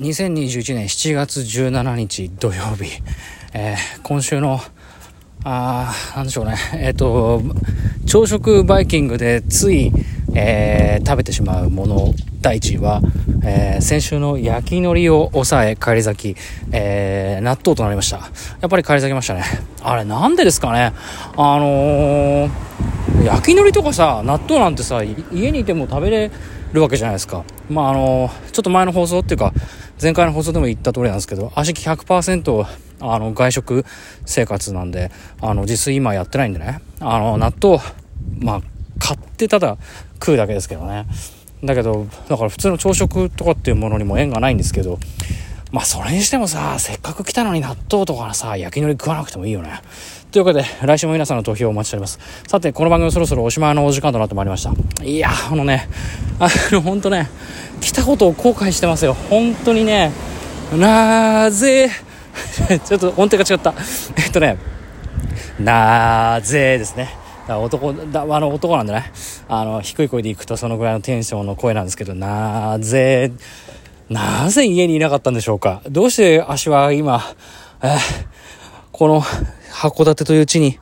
2021年7月17日土曜日、えー、今週の、あー、なんでしょうね、えっ、ー、と、朝食バイキングでつい、えー、食べてしまうもの第1位は、えー、先週の焼き海苔を抑え返り咲き、えー、納豆となりました。やっぱり返り咲きましたね。あれなんでですかねあのー、焼き海苔とかさ、納豆なんてさ、家にいても食べれるわけじゃないですか。まああのー、ちょっと前の放送っていうか、前回の放送でも言った通りなんですけど、足100%あの外食生活なんで、あの自炊今やってないんでね、あの納豆、まあ買ってただ食うだけですけどね。だけど、だから普通の朝食とかっていうものにも縁がないんですけど、まあそれにしてもさ、せっかく来たのに納豆とかさ、焼き海苔食わなくてもいいよね。というわけで、来週も皆さんの投票をお待ちしております。さて、この番組そろそろおしまいのお時間となってまいりました。いやあのね、あの、ほんとね、来たことを後悔してますよ。本当にね、なぜ、ちょっと音程が違った。えっとね、なぜですね。男だあの男なんでねあの低い声で行くとそのぐらいのテンションの声なんですけどなぜなぜ家にいなかったんでしょうか？どうして足は今、えー、この函館という地に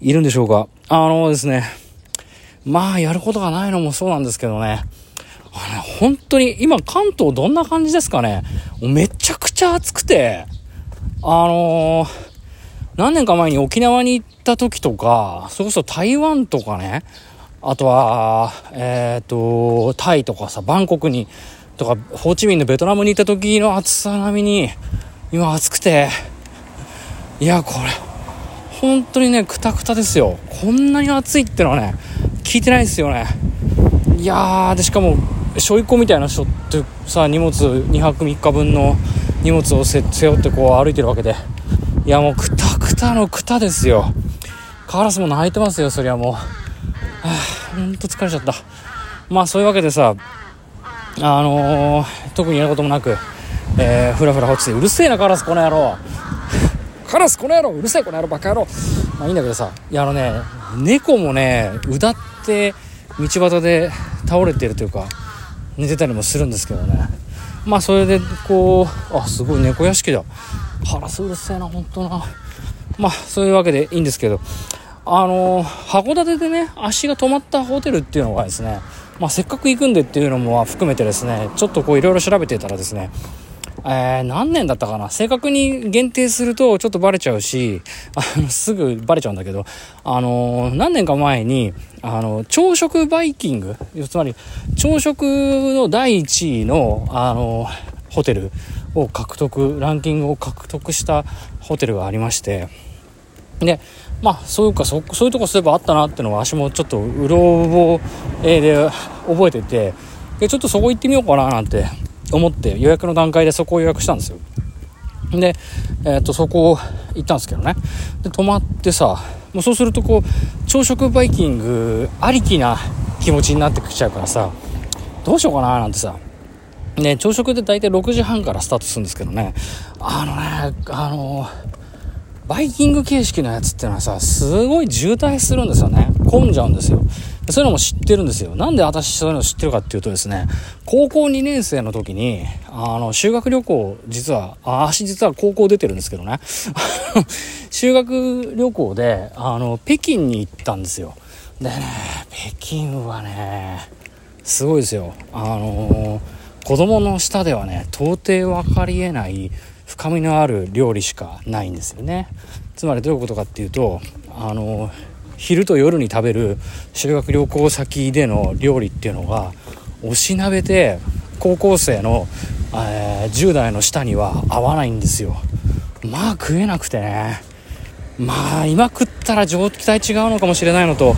いるんでしょうか？あのですねまあやることがないのもそうなんですけどね。あの本当に今関東どんな感じですかね？めちゃくちゃ暑くてあのー何年か前に沖縄に行った時とか、それこそ台湾とかね、あとは、えっ、ー、と、タイとかさ、バンコクに、とか、ホーチミンのベトナムに行った時の暑さ並みに、今暑くて、いや、これ、本当にね、くたくたですよ。こんなに暑いってのはね、聞いてないですよね。いやー、で、しかも、しょいこみたいな人ってさ、荷物2泊3日分の荷物を背負ってこう歩いてるわけで、いやもうくたくたのくたですよ。カラスも泣いてますよそりゃもう。はあほんと疲れちゃった。まあそういうわけでさあのー、特にやることもなくえー、ふらふら落ちてうるせえなカラスこの野郎。カラスこの野郎うるせえこの野郎バカ野郎。まあいいんだけどさいやあのね猫もねうだって道端で倒れてるというか寝てたりもするんですけどね。まあそれでこうあすごい猫屋敷だ。カラスうるせえな本当な。まあそういうわけでいいんですけどあの函館でね足が止まったホテルっていうのがですねまあ、せっかく行くんでっていうのも含めてですねちょっとこういろいろ調べてたらですねえー、何年だったかな？正確に限定するとちょっとバレちゃうし、あの、すぐバレちゃうんだけど、あのー、何年か前に、あの、朝食バイキング、つまり、朝食の第1位の、あのー、ホテルを獲得、ランキングを獲得したホテルがありまして、で、まあ、そういうか、そ、そういうとこすればあったなっていうのは、足もちょっと、うろ覚えで覚えてて、で、ちょっとそこ行ってみようかななんて思って予約の段階でそこを予約したんですよ。で、えー、っと、そこ行ったんですけどね。で、泊まってさ、もうそうするとこう、朝食バイキングありきな気持ちになってきちゃうからさ、どうしようかななんてさ、ね、朝食で大体6時半からスタートするんですけどね、あのね、あのバイキング形式のやつってのはさ、すごい渋滞するんですよね。混んじゃうんですよ。そういうのも知ってるんですよ。なんで私そういうの知ってるかっていうとですね、高校2年生の時に、あの、修学旅行、実は、あ、私実は高校出てるんですけどね、修学旅行で、あの、北京に行ったんですよ。でね、北京はね、すごいですよ。あの子供の舌ではね、到底分かりえない深みのある料理しかないんですよね。つまりどういうことかっていうとあの昼と夜に食べる修学旅行先での料理っていうのがおしなべて高校生の、えー、10代の舌には合わないんですよ。まあ食えなくてね。まあ今食ったら状態違うのかもしれないのと。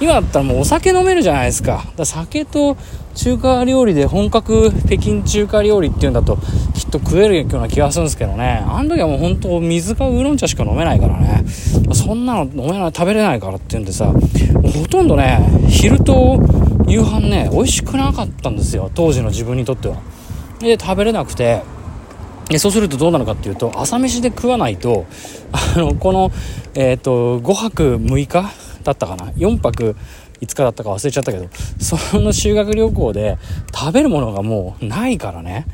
今だったらもうお酒飲めるじゃないですか。だ酒と中華料理で本格北京中華料理っていうんだとっと食えるような気がするんですけどね。あの時はもう本当水かウーロン茶しか飲めないからね。そんなの飲めない食べれないからっていうんでさほとんどね昼と夕飯ね美味しくなかったんですよ。当時の自分にとっては。で食べれなくて。でそうするとどうなるかっていうと朝飯で食わないとあのこの、えーと、5泊6日だったかな？4泊5日だったか忘れちゃったけどその修学旅行で食べるものがもうないからね。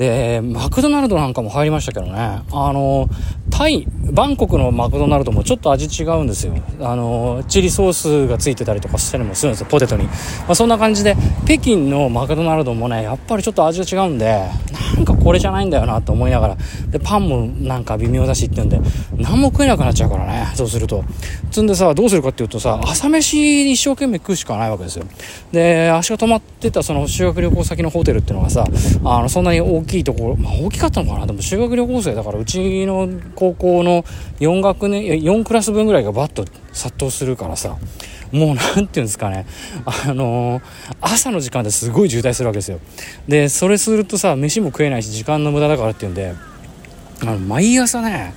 で、マクドナルドなんかも入りましたけどね、あの、タイ、バンコクのマクドナルドもちょっと味違うんですよ。あの、チリソースがついてたりとかしたりもするんですよ、ポテトに。まあ、そんな感じで、北京のマクドナルドもね、やっぱりちょっと味が違うんで、なんかこれじゃないんだよなと思いながら、で、パンもなんか微妙だしって言うんで、何も食えなくなっちゃうからね、そうすると。つんでさ、どうするかっていうとさ、朝飯に一生懸命食うしかないわけですよ。で、足が止まってたその修学旅行先のホテルっていうのがさ、あの、そんなに大きいところ、まあ大きかったのかなでも修学旅行生だから、うちの高高校の4学年、4クラス分ぐらいがバッと殺到するからさ、もう何て言うんですかね、あのー、朝の時間ですごい渋滞するわけですよ。で、それするとさ、飯も食えないし、時間の無駄だからっていうんで、あの毎朝ね、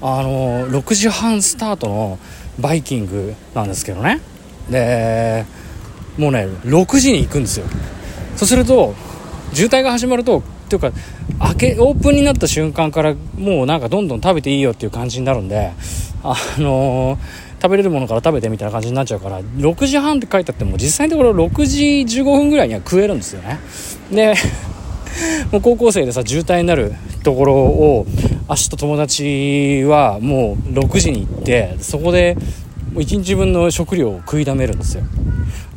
あのー、6時半スタートのバイキングなんですけどね。で、もうね、6時に行くんですよ。そうすると、渋滞が始まると、っていうか、開け、オープンになった瞬間から、もうなんかどんどん食べていいよっていう感じになるんで、あのー食べれるものから食べてみたいな感じになっちゃうから6時半って書いてあっても実際のところ6時15分ぐらいには食えるんですよね。で もう高校生でさ渋滞になるところを足と友達はもう6時に行ってそこで1日分の食料を食いだめるんですよ。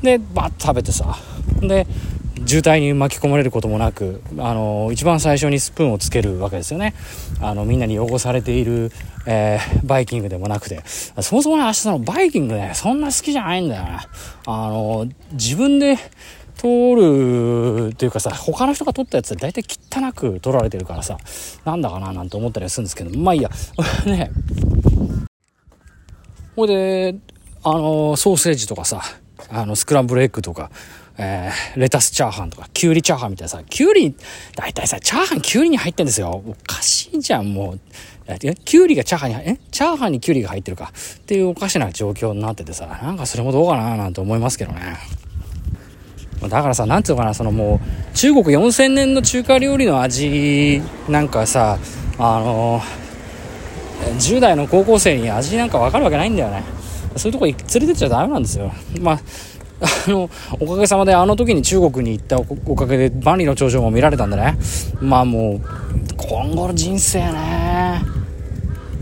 でバッと食べてさ。で渋滞に巻き込まれることもなくあの一番最初にスプーンをつけるわけですよね。あのみんなに汚されている、えー、バイキングでもなくて。そもそもね明日のバイキングねそんな好きじゃないんだよね。あの自分で取るっていうかさ他の人が取ったやつ大体汚く取られてるからさなんだかななんて思ったりするんですけどまあいいや。ね。ほいであのソーセージとかさあのスクランブルエッグとかえー、レタスチャーハンとか、キュウリチャーハンみたいなさ、キュウリ、大体さ、チャーハンキュウリに入ってんですよ。おかしいじゃん、もう。え、キュウリがチャーハンに、えチャーハンにキュウリが入ってるか。っていうおかしな状況になっててさ、なんかそれもどうかななんて思いますけどね。だからさ、なんつうのかな、そのもう、中国4000年の中華料理の味なんかさ、あのー、10代の高校生に味なんかわかるわけないんだよね。そういうとこ連れてっちゃダメなんですよ。まああの、おかげさまであの時に中国に行ったおかげで万里の長城も見られたんでね。まあもう、今後の人生ね、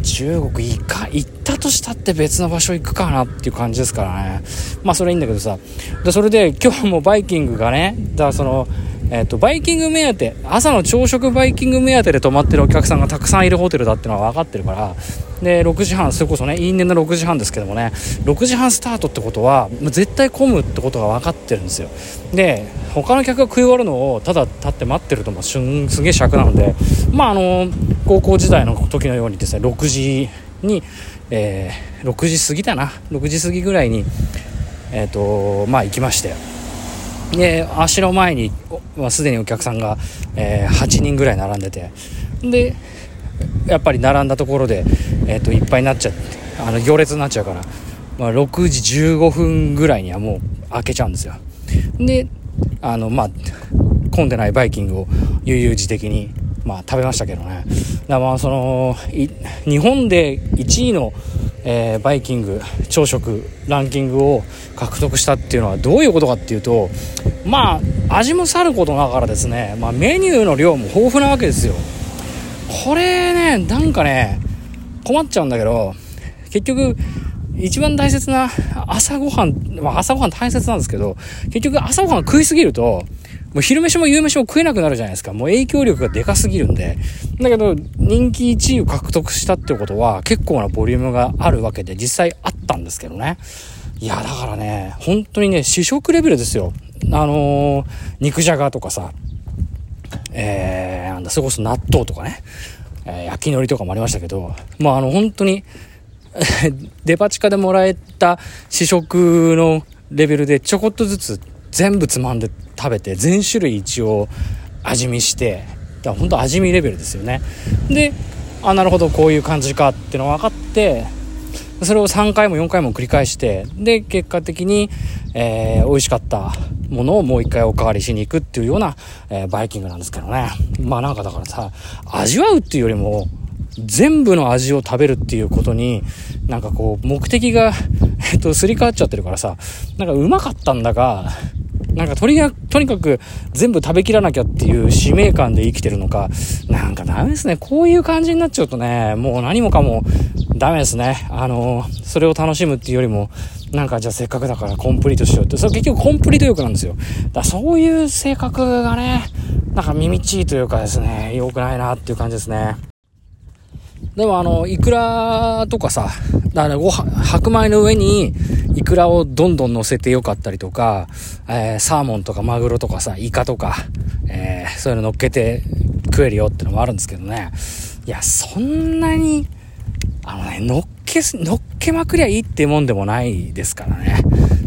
中国行か、行ったとしたって別の場所行くかなっていう感じですからね。まあそれいいんだけどさ。で、それで今日もバイキングがね、だからその、えっ、ー、と、バイキング目当て、朝の朝食バイキング目当てで泊まってるお客さんがたくさんいるホテルだってのは分かってるから、で、6時半、それこそね、因縁の6時半ですけどもね、6時半スタートってことは、絶対混むってことが分かってるんですよ。で、他の客が食い終わるのをただ立って待ってると、もうすげえ尺なので、まあ、あの、高校時代の時のようにですね、6時に、えー、6時過ぎだな、6時過ぎぐらいに、えっ、ー、と、まあ行きまして、で、足の前にはすでにお客さんが、えー、8人ぐらい並んでて、で、やっぱり並んだところで、えーと、いっぱいになっちゃってあの行列になっちゃうから、まあ、6時15分ぐらいにはもう開けちゃうんですよ。であのまあ混んでないバイキングを悠々自適にまあ食べましたけどね。だまあその日本で1位の、えー、バイキング朝食ランキングを獲得したっていうのはどういうことかっていうとまあ味もさることながらですね、まあ、メニューの量も豊富なわけですよ。これねなんかね困っちゃうんだけど結局一番大切な朝ごはん、まあ、朝ごはん大切なんですけど結局朝ごはん食いすぎるともう昼飯も夕飯も食えなくなるじゃないですか。もう影響力がでかすぎるんで。だけど、人気1位を獲得したってことは、結構なボリュームがあるわけで、実際あったんですけどね。いや、だからね、本当にね、試食レベルですよ。あのー、肉じゃがとかさ、えー、なんだ、それこそ納豆とかね、えー、焼き海苔とかもありましたけど、まあ、あの、本当に デパ地下でもらえた試食のレベルでちょこっとずつ全部つまんで食べて、全種類一応味見して、だから本当味見レベルですよね。で、あ、なるほど、こういう感じかっていうのが分かって、それを3回も4回も繰り返して、で、結果的に、えー、美味しかったものをもう一回おかわりしに行くっていうような、えー、バイキングなんですけどね。まあなんかだからさ、味わうっていうよりも、全部の味を食べるっていうことに、なんかこう、目的が、えっと、すり替わっちゃってるからさ、なんかうまかったんだか、なんかとにかく、とにかく全部食べきらなきゃっていう使命感で生きてるのか、なんかダメですね。こういう感じになっちゃうとね、もう何もかもダメですね。あの、それを楽しむっていうよりも、なんかじゃあせっかくだからコンプリートしようって、それ結局コンプリート欲なんですよ。だそういう性格がね、なんか耳ちいというかですね、良くないなっていう感じですね。でもあの、イクラとかさ、だからご飯、白米の上にイクラをどんどん乗せてよかったりとか、えー、サーモンとかマグロとかさ、イカとか、えー、そういうの乗っけて食えるよってのもあるんですけどね。いや、そんなに、あのね、乗っけ、乗っけまくりゃいいってもんでもないですからね。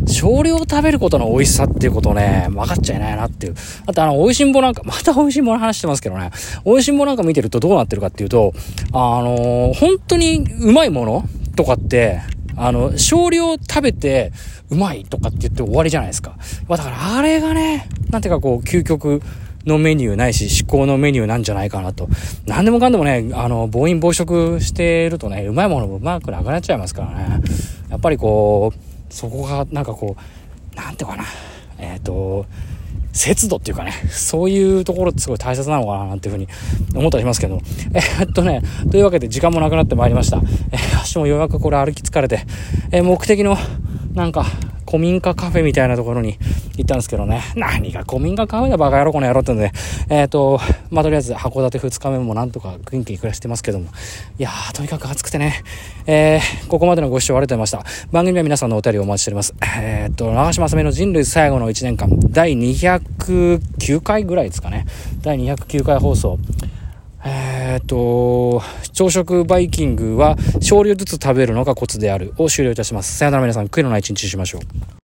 少量食べることの美味しさっていうことね、分かっちゃいないなっていう。あとあの、美味しんぼなんか、また美味しんぼの話してますけどね、美味しんぼなんか見てるとどうなってるかっていうと、あのー、本当にうまいものとかって、あの、少量食べてうまいとかって言って終わりじゃないですか。まあだからあれがね、なんていうかこう、究極、のメニューないし、至高のメニューなんじゃないかなと。何でもかんでもね、あの、暴飲暴食してるとね、うまいものもうまくなくなっちゃいますからね。やっぱりこう、そこがなんかこう、なんていうかな、えっ、ー、と、節度っていうかね、そういうところってすごい大切なのかななんていうふうに思ったりしますけど、えー、っとね、というわけで時間もなくなってまいりました。えー、足もようやくこれ歩き疲れて、えー、目的のなんか古民家カフェみたいなところに行ったんですけどね。何が古民家カフェだバカ野郎この野郎ってんで、えっ、ー、と、まあ、とりあえず函館2日目もなんとか元気に暮らしてますけども。いやー、とにかく暑くてね。えー、ここまでのご視聴ありがとうございました。番組は皆さんのお便りをお待ちしております。えっ、ー、と、長島さめの人類最後の1年間、第209回ぐらいですかね。第209回放送。えっ、と、朝食バイキングは少量ずつ食べるのがコツであるを終了いたします。さよなら皆さん、悔いのない一日にしましょう。